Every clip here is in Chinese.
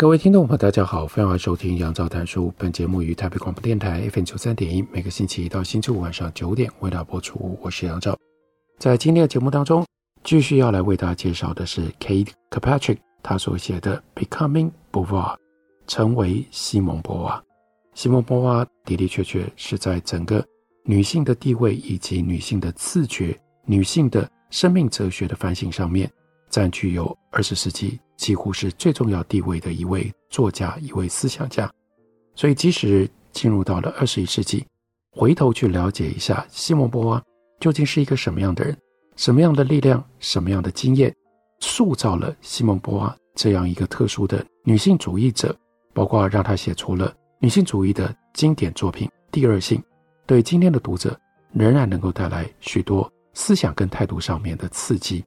各位听众朋友，大家好，欢迎收听杨照谈书。本节目于台北广播电台 FM 九三点一，每个星期一到星期五晚上九点为大家播出。我是杨照，在今天的节目当中，继续要来为大家介绍的是 Kate k p a t r i c k 他所写的《Becoming Beauvoir》，成为西蒙波娃。西蒙波娃的的确确是在整个女性的地位以及女性的自觉、女性的生命哲学的反省上面，占据有二十世纪。几乎是最重要地位的一位作家，一位思想家。所以，即使进入到了二十一世纪，回头去了解一下西蒙波娃究竟是一个什么样的人，什么样的力量，什么样的经验，塑造了西蒙波娃这样一个特殊的女性主义者，包括让她写出了女性主义的经典作品《第二性》，对今天的读者仍然能够带来许多思想跟态度上面的刺激。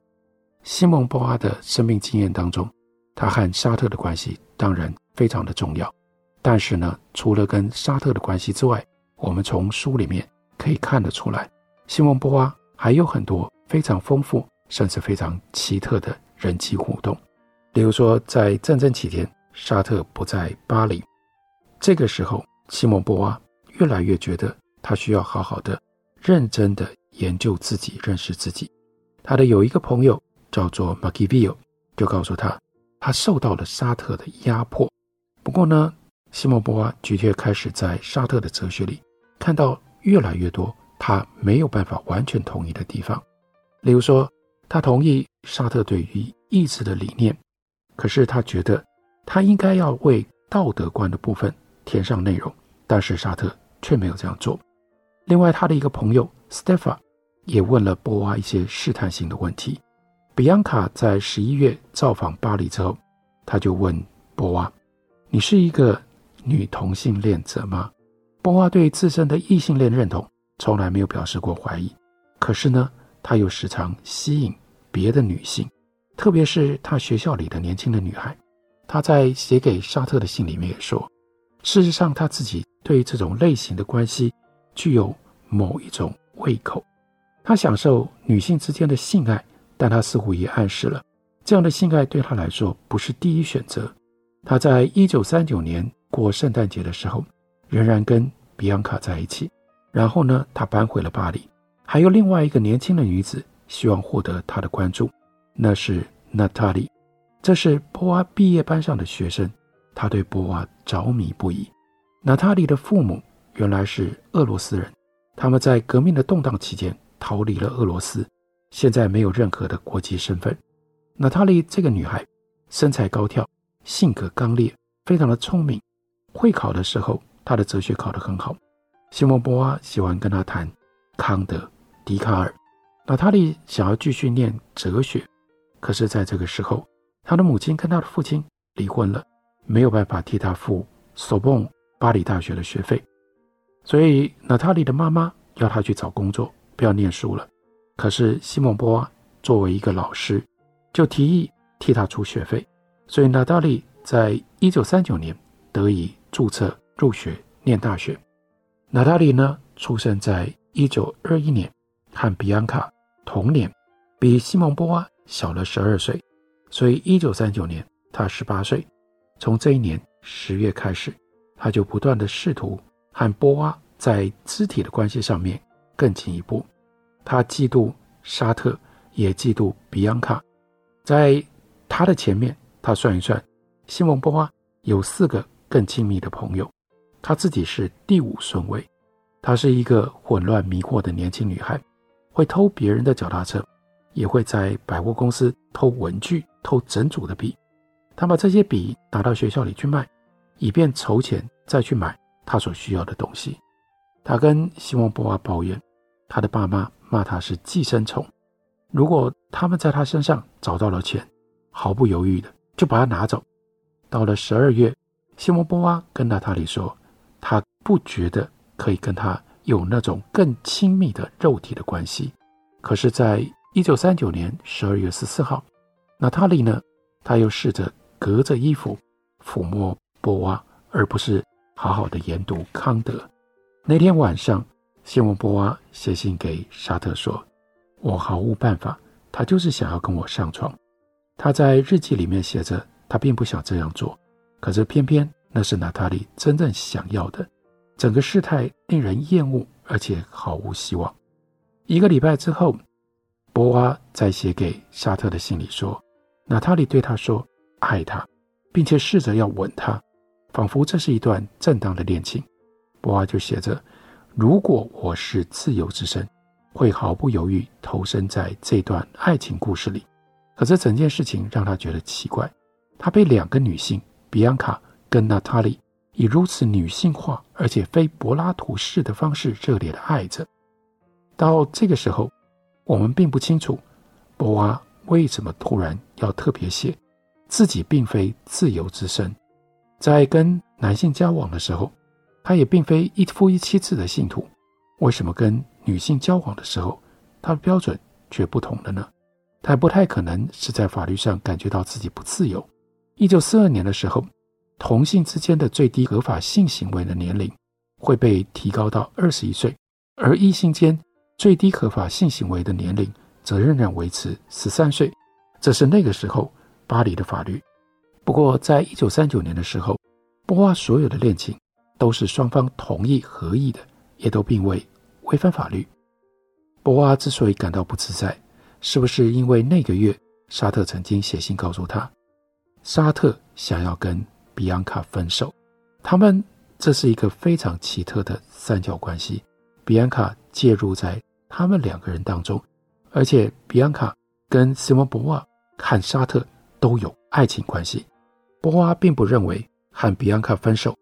西蒙波娃的生命经验当中，他和沙特的关系当然非常的重要，但是呢，除了跟沙特的关系之外，我们从书里面可以看得出来，西蒙波娃还有很多非常丰富甚至非常奇特的人际互动。比如说，在战争期间，沙特不在巴黎，这个时候，西蒙波娃越来越觉得他需要好好的、认真的研究自己、认识自己。他的有一个朋友叫做马基维尔，就告诉他。他受到了沙特的压迫，不过呢，西蒙波娃的确开始在沙特的哲学里看到越来越多他没有办法完全同意的地方。例如说，他同意沙特对于意志的理念，可是他觉得他应该要为道德观的部分填上内容，但是沙特却没有这样做。另外，他的一个朋友 Stefan 也问了波娃一些试探性的问题。比昂卡在十一月造访巴黎之后，他就问波娃：“你是一个女同性恋者吗？”波娃对自身的异性恋认同从来没有表示过怀疑，可是呢，他又时常吸引别的女性，特别是他学校里的年轻的女孩。他在写给沙特的信里面也说：“事实上，他自己对这种类型的关系具有某一种胃口，他享受女性之间的性爱。”但他似乎也暗示了，这样的性爱对他来说不是第一选择。他在一九三九年过圣诞节的时候，仍然跟比昂卡在一起。然后呢，他搬回了巴黎，还有另外一个年轻的女子希望获得他的关注，那是娜塔莉，这是波娃毕业班上的学生。他对波娃着迷不已。娜塔莉的父母原来是俄罗斯人，他们在革命的动荡期间逃离了俄罗斯。现在没有任何的国籍身份。娜塔莉这个女孩身材高挑，性格刚烈，非常的聪明。会考的时候，她的哲学考得很好。西蒙波娃喜欢跟她谈康德、笛卡尔。娜塔莉想要继续念哲学，可是在这个时候，她的母亲跟她的父亲离婚了，没有办法替她付索邦巴黎大学的学费，所以娜塔莉的妈妈要她去找工作，不要念书了。可是西蒙波娃作为一个老师，就提议替他出学费，所以娜塔莉在一九三九年得以注册入学念大学。娜塔莉呢，出生在一九二一年，和比昂卡同年，比西蒙波娃小了十二岁，所以一九三九年她十八岁。从这一年十月开始，他就不断地试图和波娃在肢体的关系上面更进一步。他嫉妒沙特，也嫉妒比昂卡。在他的前面，他算一算，西蒙波娃有四个更亲密的朋友，他自己是第五顺位。她是一个混乱迷惑的年轻女孩，会偷别人的脚踏车，也会在百货公司偷文具、偷整组的笔。她把这些笔拿到学校里去卖，以便筹钱再去买她所需要的东西。她跟西蒙波娃抱怨，她的爸妈。骂他是寄生虫，如果他们在他身上找到了钱，毫不犹豫的就把他拿走。到了十二月，西蒙波娃跟娜塔莉说，他不觉得可以跟他有那种更亲密的肉体的关系。可是，在一九三九年十二月十四号，娜塔莉呢，她又试着隔着衣服抚摸波娃，而不是好好的研读康德。那天晚上，西蒙波娃写信给沙特说：“我毫无办法，他就是想要跟我上床。”他在日记里面写着，他并不想这样做，可是偏偏那是娜塔莉真正想要的。整个事态令人厌恶，而且毫无希望。一个礼拜之后，波娃在写给沙特的信里说，娜塔莉对他说爱他，并且试着要吻他，仿佛这是一段正当的恋情。波娃就写着：“如果我是自由之身，会毫不犹豫投身在这段爱情故事里。”可是整件事情让他觉得奇怪，他被两个女性比安卡跟娜塔莉以如此女性化而且非柏拉图式的方式热烈的爱着。到这个时候，我们并不清楚波娃为什么突然要特别写自己并非自由之身，在跟男性交往的时候，他也并非一夫一妻制的信徒，为什么跟女性交往的时候，他的标准却不同了呢？他不太可能是在法律上感觉到自己不自由。一九四二年的时候，同性之间的最低合法性行为的年龄会被提高到二十一岁，而异性间最低合法性行为的年龄则仍然维持十三岁。这是那个时候巴黎的法律。不过，在一九三九年的时候，波娃所有的恋情都是双方同意合意的，也都并未违反法律。波娃之所以感到不自在，是不是因为那个月沙特曾经写信告诉他，沙特想要跟比安卡分手？他们这是一个非常奇特的三角关系，比安卡介入在他们两个人当中，而且比安卡跟西蒙博娃和沙特都有爱情关系。波娃并不认为和比安卡分手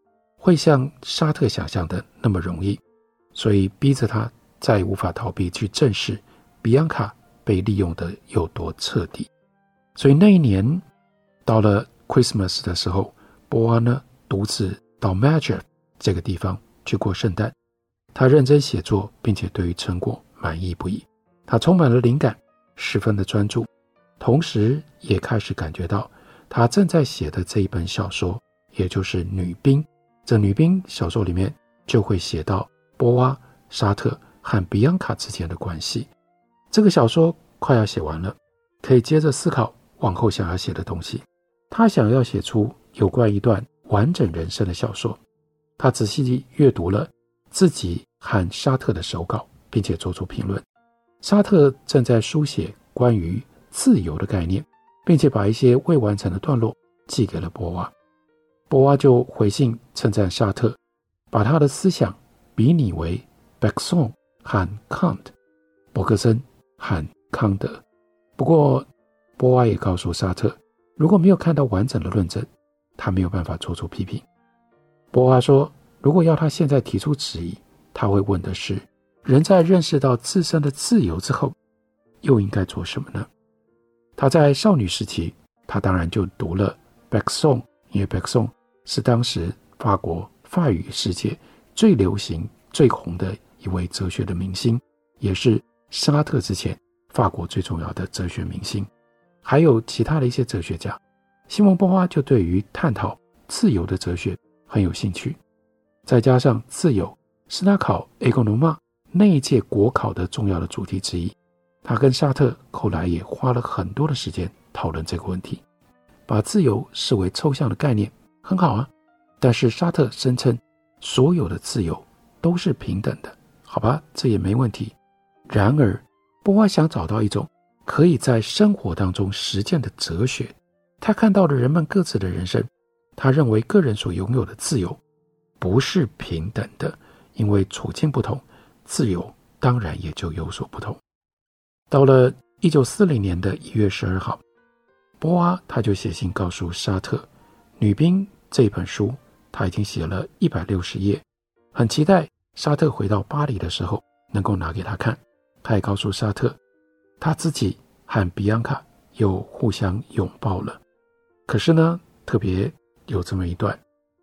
会像沙特想象的那么容易，所以逼着他再无法逃避去正视比安卡。被利用的有多彻底，所以那一年到了 Christmas 的时候，波安呢独自到 Majer 这个地方去过圣诞。他认真写作，并且对于成果满意不已。他充满了灵感，十分的专注，同时也开始感觉到他正在写的这一本小说，也就是《女兵》。这《女兵》小说里面就会写到波娃、沙特和比安卡之间的关系。这个小说快要写完了，可以接着思考往后想要写的东西。他想要写出有关一段完整人生的小说。他仔细地阅读了自己和沙特的手稿，并且做出评论。沙特正在书写关于自由的概念，并且把一些未完成的段落寄给了波娃。波娃就回信称赞沙特，把他的思想比拟为贝克松和康德、柏克森。和康德。不过，波娃也告诉沙特，如果没有看到完整的论证，他没有办法做出批评。波娃说，如果要他现在提出质疑，他会问的是：人在认识到自身的自由之后，又应该做什么呢？他在少女时期，他当然就读了贝克松，因为贝克松是当时法国法语世界最流行、最红的一位哲学的明星，也是。沙特之前，法国最重要的哲学明星，还有其他的一些哲学家。西蒙波娃就对于探讨自由的哲学很有兴趣，再加上自由是他考 Économétrie 那一届国考的重要的主题之一。他跟沙特后来也花了很多的时间讨论这个问题，把自由视为抽象的概念很好啊，但是沙特声称所有的自由都是平等的，好吧，这也没问题。然而，波娃想找到一种可以在生活当中实践的哲学。他看到了人们各自的人生，他认为个人所拥有的自由不是平等的，因为处境不同，自由当然也就有所不同。到了一九四零年的一月十二号，波娃他就写信告诉沙特，《女兵》这本书他已经写了一百六十页，很期待沙特回到巴黎的时候能够拿给他看。他也告诉沙特，他自己和比安卡又互相拥抱了。可是呢，特别有这么一段，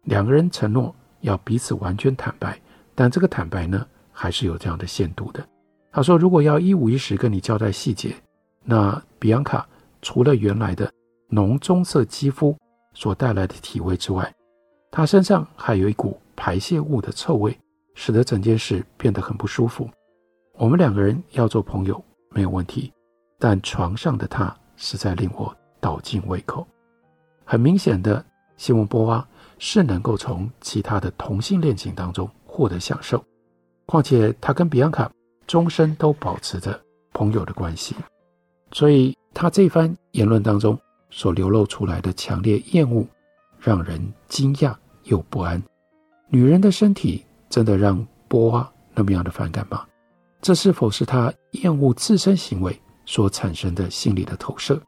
两个人承诺要彼此完全坦白，但这个坦白呢，还是有这样的限度的。他说，如果要一五一十跟你交代细节，那比安卡除了原来的浓棕色肌肤所带来的体味之外，他身上还有一股排泄物的臭味，使得整件事变得很不舒服。我们两个人要做朋友没有问题，但床上的他实在令我倒尽胃口。很明显的，西蒙波娃是能够从其他的同性恋情当中获得享受，况且他跟比安卡终身都保持着朋友的关系，所以他这番言论当中所流露出来的强烈厌恶。让人惊讶又不安。女人的身体真的让波娃那么样的反感吗？这是否是他厌恶自身行为所产生的心理的投射？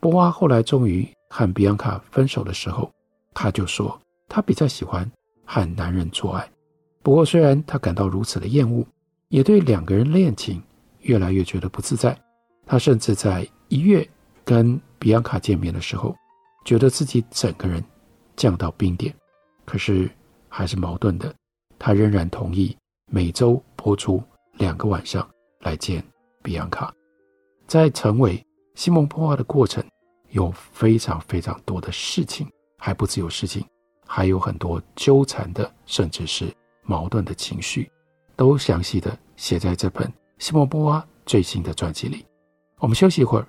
波娃后来终于和比安卡分手的时候，他就说他比较喜欢和男人做爱。不过，虽然他感到如此的厌恶，也对两个人恋情越来越觉得不自在。他甚至在一月跟比安卡见面的时候，觉得自己整个人。降到冰点，可是还是矛盾的。他仍然同意每周播出两个晚上来见比安卡。在成为西蒙波娃的过程，有非常非常多的事情，还不只有事情，还有很多纠缠的，甚至是矛盾的情绪，都详细的写在这本西蒙波娃最新的传记里。我们休息一会儿，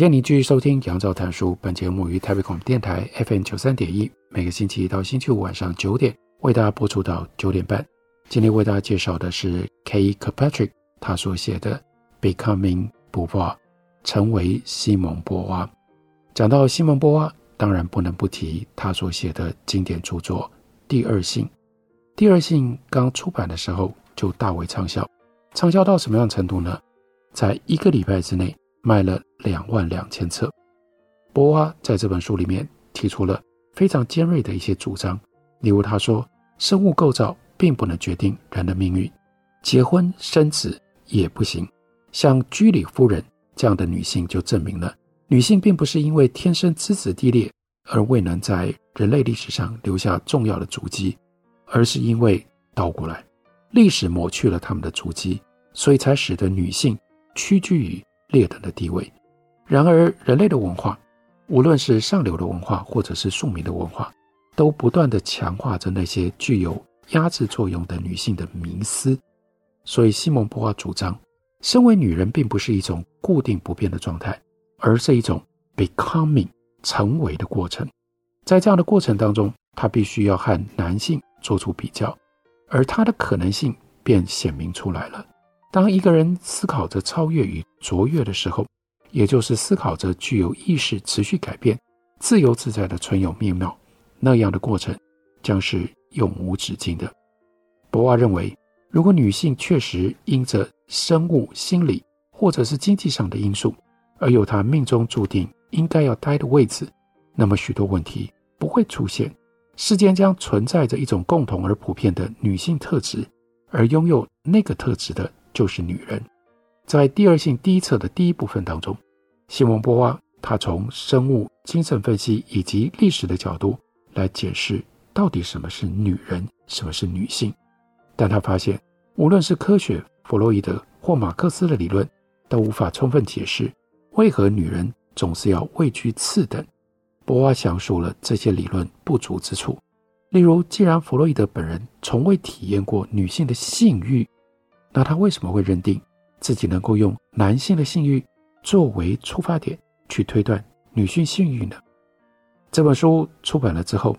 谢您继续收听《杨照谈书》。本节目于台北广播电台 FM 九三点一，每个星期一到星期五晚上九点为大家播出到九点半。今天为大家介绍的是 K. K. Patrick 他所写的《Becoming Beauvoir》，成为西蒙波娃。讲到西蒙波娃，当然不能不提他所写的经典著作《第二性》。《第二性》刚出版的时候就大为畅销，畅销到什么样程度呢？在一个礼拜之内。卖了两万两千册。波娃在这本书里面提出了非常尖锐的一些主张，例如他说，生物构造并不能决定人的命运，结婚生子也不行。像居里夫人这样的女性就证明了，女性并不是因为天生资质低劣而未能在人类历史上留下重要的足迹，而是因为倒过来，历史抹去了她们的足迹，所以才使得女性屈居于。劣等的地位。然而，人类的文化，无论是上流的文化，或者是庶民的文化，都不断地强化着那些具有压制作用的女性的迷思。所以，西蒙波娃主张，身为女人并不是一种固定不变的状态，而是一种 becoming 成为的过程。在这样的过程当中，她必须要和男性做出比较，而她的可能性便显明出来了。当一个人思考着超越与卓越的时候，也就是思考着具有意识、持续改变、自由自在的存有面貌，那样的过程将是永无止境的。博娃认为，如果女性确实因着生物、心理或者是经济上的因素，而有她命中注定应该要待的位置，那么许多问题不会出现。世间将存在着一种共同而普遍的女性特质，而拥有那个特质的。就是女人，在第二性第一册的第一部分当中，西蒙波娃她从生物、精神分析以及历史的角度来解释到底什么是女人，什么是女性。但她发现，无论是科学、弗洛伊德或马克思的理论，都无法充分解释为何女人总是要位居次等。波娃详述了这些理论不足之处，例如，既然弗洛伊德本人从未体验过女性的性欲。那他为什么会认定自己能够用男性的性欲作为出发点去推断女性性欲呢？这本书出版了之后，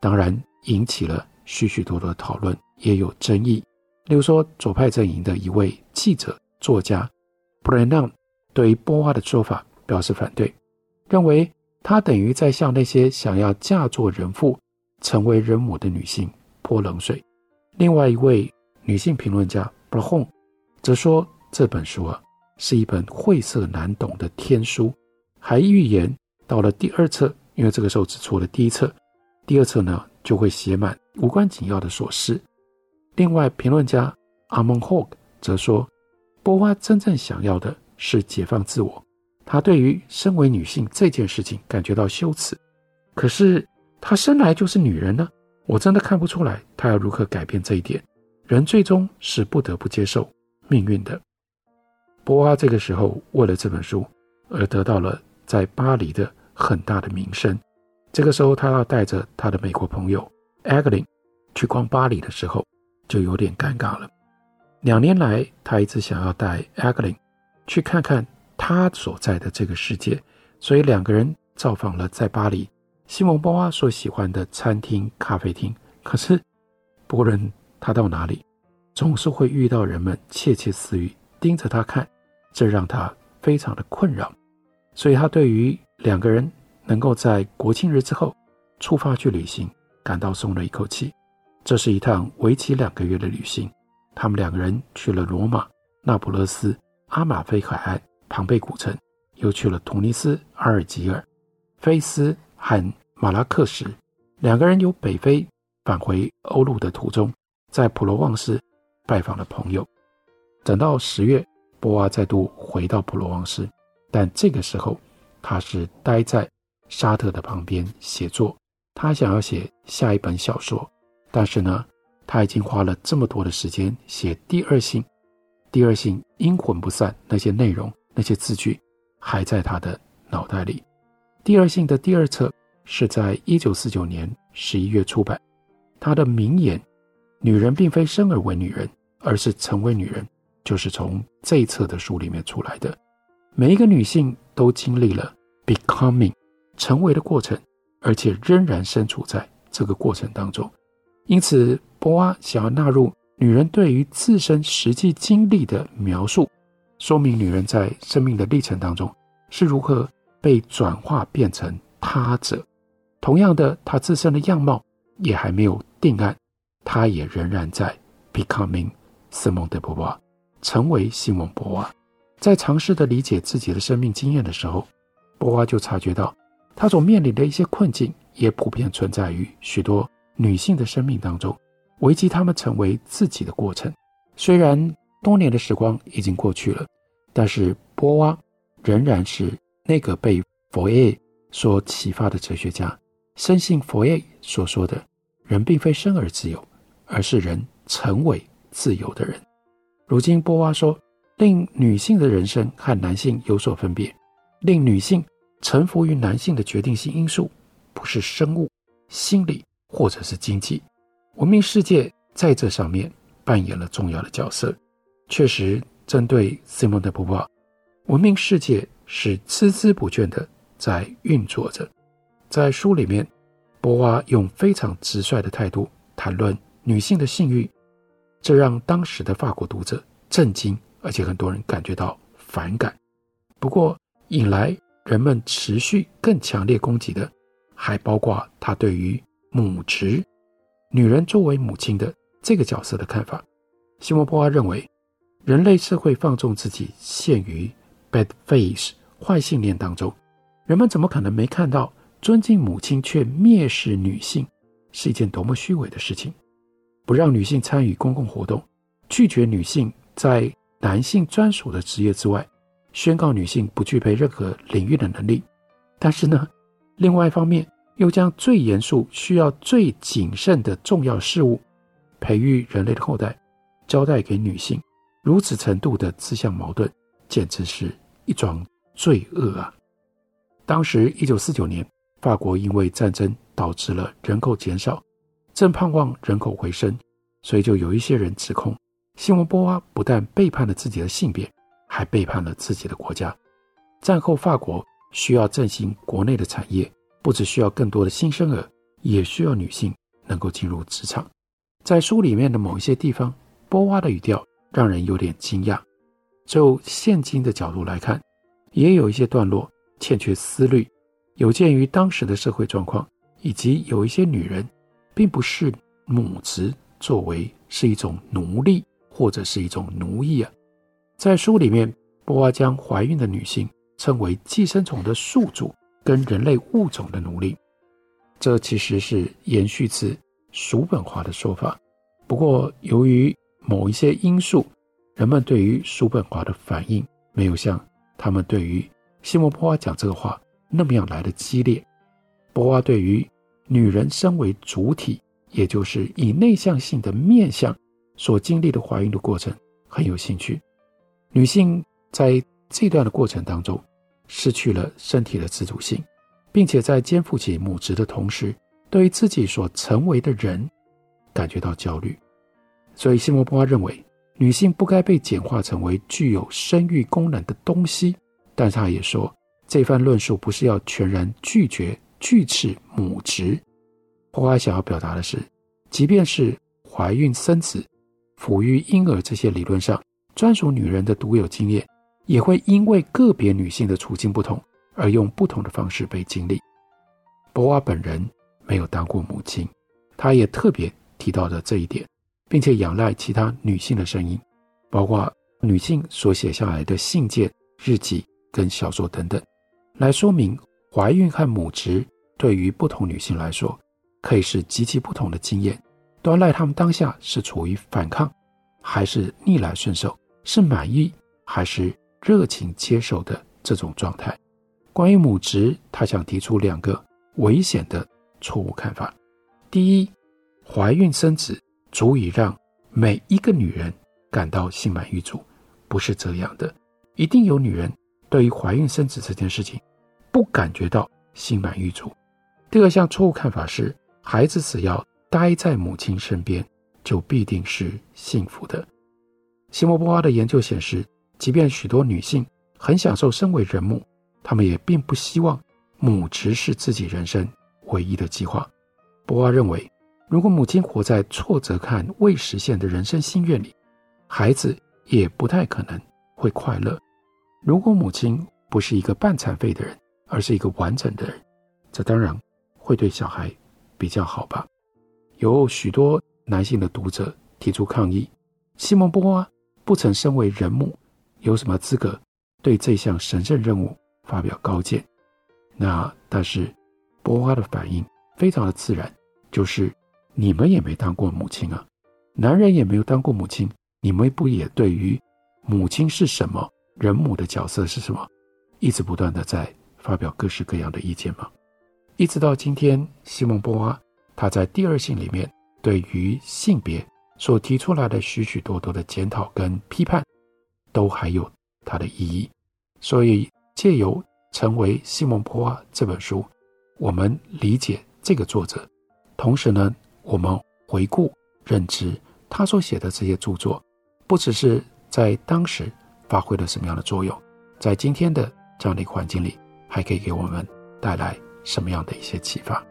当然引起了许许多多的讨论，也有争议。例如说，左派阵营的一位记者作家布雷纳对于波娃的说法表示反对，认为他等于在向那些想要嫁作人妇、成为人母的女性泼冷水。另外一位女性评论家布洪则说，这本书啊是一本晦涩难懂的天书，还预言到了第二册。因为这个时候只出了第一册，第二册呢就会写满无关紧要的琐事。另外，评论家阿蒙霍克则说，波娃真正想要的是解放自我，她对于身为女性这件事情感觉到羞耻。可是她生来就是女人呢，我真的看不出来她要如何改变这一点。人最终是不得不接受命运的。波娃这个时候为了这本书而得到了在巴黎的。很大的名声。这个时候，他要带着他的美国朋友艾格琳去逛巴黎的时候，就有点尴尬了。两年来，他一直想要带艾格琳去看看他所在的这个世界，所以两个人造访了在巴黎西蒙波娃所喜欢的餐厅、咖啡厅。可是，不论他到哪里，总是会遇到人们窃窃私语，盯着他看，这让他非常的困扰。所以，他对于两个人能够在国庆日之后出发去旅行，感到松了一口气。这是一趟为期两个月的旅行。他们两个人去了罗马、那不勒斯、阿马菲海岸、庞贝古城，又去了突尼斯、阿尔及尔、菲斯和马拉克什。两个人由北非返回欧陆的途中，在普罗旺斯拜访了朋友。等到十月，波娃再度回到普罗旺斯，但这个时候。他是待在沙特的旁边写作，他想要写下一本小说，但是呢，他已经花了这么多的时间写第二性，第二性阴魂不散，那些内容、那些字句还在他的脑袋里。第二性的第二册是在一九四九年十一月出版，他的名言“女人并非生而为女人，而是成为女人”，就是从这一册的书里面出来的。每一个女性都经历了 becoming 成为的过程，而且仍然身处在这个过程当中。因此，波娃想要纳入女人对于自身实际经历的描述，说明女人在生命的历程当中是如何被转化变成他者。同样的，她自身的样貌也还没有定案，他也仍然在 becoming Simon de Beauvoir，成为西蒙波娃。在尝试的理解自己的生命经验的时候，波娃就察觉到，他所面临的一些困境也普遍存在于许多女性的生命当中，危及她们成为自己的过程。虽然多年的时光已经过去了，但是波娃仍然是那个被佛耶所启发的哲学家，深信佛耶所说的“人并非生而自由，而是人成为自由的人”。如今，波娃说。令女性的人生和男性有所分别，令女性臣服于男性的决定性因素，不是生物、心理或者是经济。文明世界在这上面扮演了重要的角色。确实，针对 Simon de Beauvoir，文明世界是孜孜不倦地在运作着。在书里面，波娃用非常直率的态度谈论女性的性欲，这让当时的法国读者震惊。而且很多人感觉到反感，不过引来人们持续更强烈攻击的，还包括他对于母职、女人作为母亲的这个角色的看法。西蒙波娃认为，人类社会放纵自己，陷于 bad faith 坏信念当中，人们怎么可能没看到尊敬母亲却蔑视女性是一件多么虚伪的事情？不让女性参与公共活动，拒绝女性在男性专属的职业之外，宣告女性不具备任何领域的能力。但是呢，另外一方面又将最严肃、需要最谨慎的重要事务——培育人类的后代，交代给女性，如此程度的自相矛盾，简直是一桩罪恶啊！当时，一九四九年，法国因为战争导致了人口减少，正盼望人口回升，所以就有一些人指控。西蒙波娃不但背叛了自己的性别，还背叛了自己的国家。战后法国需要振兴国内的产业，不只需要更多的新生儿，也需要女性能够进入职场。在书里面的某一些地方，波娃的语调让人有点惊讶。就现今的角度来看，也有一些段落欠缺思虑，有鉴于当时的社会状况，以及有一些女人并不是母职作为是一种奴隶。或者是一种奴役啊，在书里面，波娃将怀孕的女性称为寄生虫的宿主跟人类物种的奴隶，这其实是延续自叔本华的说法。不过，由于某一些因素，人们对于叔本华的反应没有像他们对于西蒙波娃讲这个话那么样来的激烈。波娃对于女人身为主体，也就是以内向性的面向。所经历的怀孕的过程很有兴趣，女性在这段的过程当中失去了身体的自主性，并且在肩负起母职的同时，对于自己所成为的人感觉到焦虑。所以，西摩波娃认为女性不该被简化成为具有生育功能的东西，但是他也说这番论述不是要全然拒绝、锯齿母职。波娃想要表达的是，即便是怀孕生子。抚育婴儿这些理论上专属女人的独有经验，也会因为个别女性的处境不同而用不同的方式被经历。波娃本人没有当过母亲，她也特别提到了这一点，并且仰赖其他女性的声音，包括女性所写下来的信件、日记跟小说等等，来说明怀孕和母职对于不同女性来说可以是极其不同的经验。端赖她们当下是处于反抗，还是逆来顺受，是满意还是热情接受的这种状态。关于母职，他想提出两个危险的错误看法：第一，怀孕生子足以让每一个女人感到心满意足，不是这样的。一定有女人对于怀孕生子这件事情不感觉到心满意足。第二项错误看法是，孩子只要待在母亲身边，就必定是幸福的。西摩波娃的研究显示，即便许多女性很享受身为人母，她们也并不希望母职是自己人生唯一的计划。波娃认为，如果母亲活在挫折感未实现的人生心愿里，孩子也不太可能会快乐。如果母亲不是一个半残废的人，而是一个完整的人，这当然会对小孩比较好吧。有许多男性的读者提出抗议：西蒙波娃不曾身为人母，有什么资格对这项神圣任务发表高见？那但是波娃的反应非常的自然，就是你们也没当过母亲啊，男人也没有当过母亲，你们不也对于母亲是什么、人母的角色是什么，一直不断的在发表各式各样的意见吗？一直到今天，西蒙波娃。他在第二性里面对于性别所提出来的许许多多的检讨跟批判，都还有它的意义。所以借由成为西蒙波娃这本书，我们理解这个作者，同时呢，我们回顾认知他所写的这些著作，不只是在当时发挥了什么样的作用，在今天的这样的一个环境里，还可以给我们带来什么样的一些启发。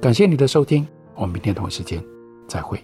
感谢你的收听，我们明天同一时间再会。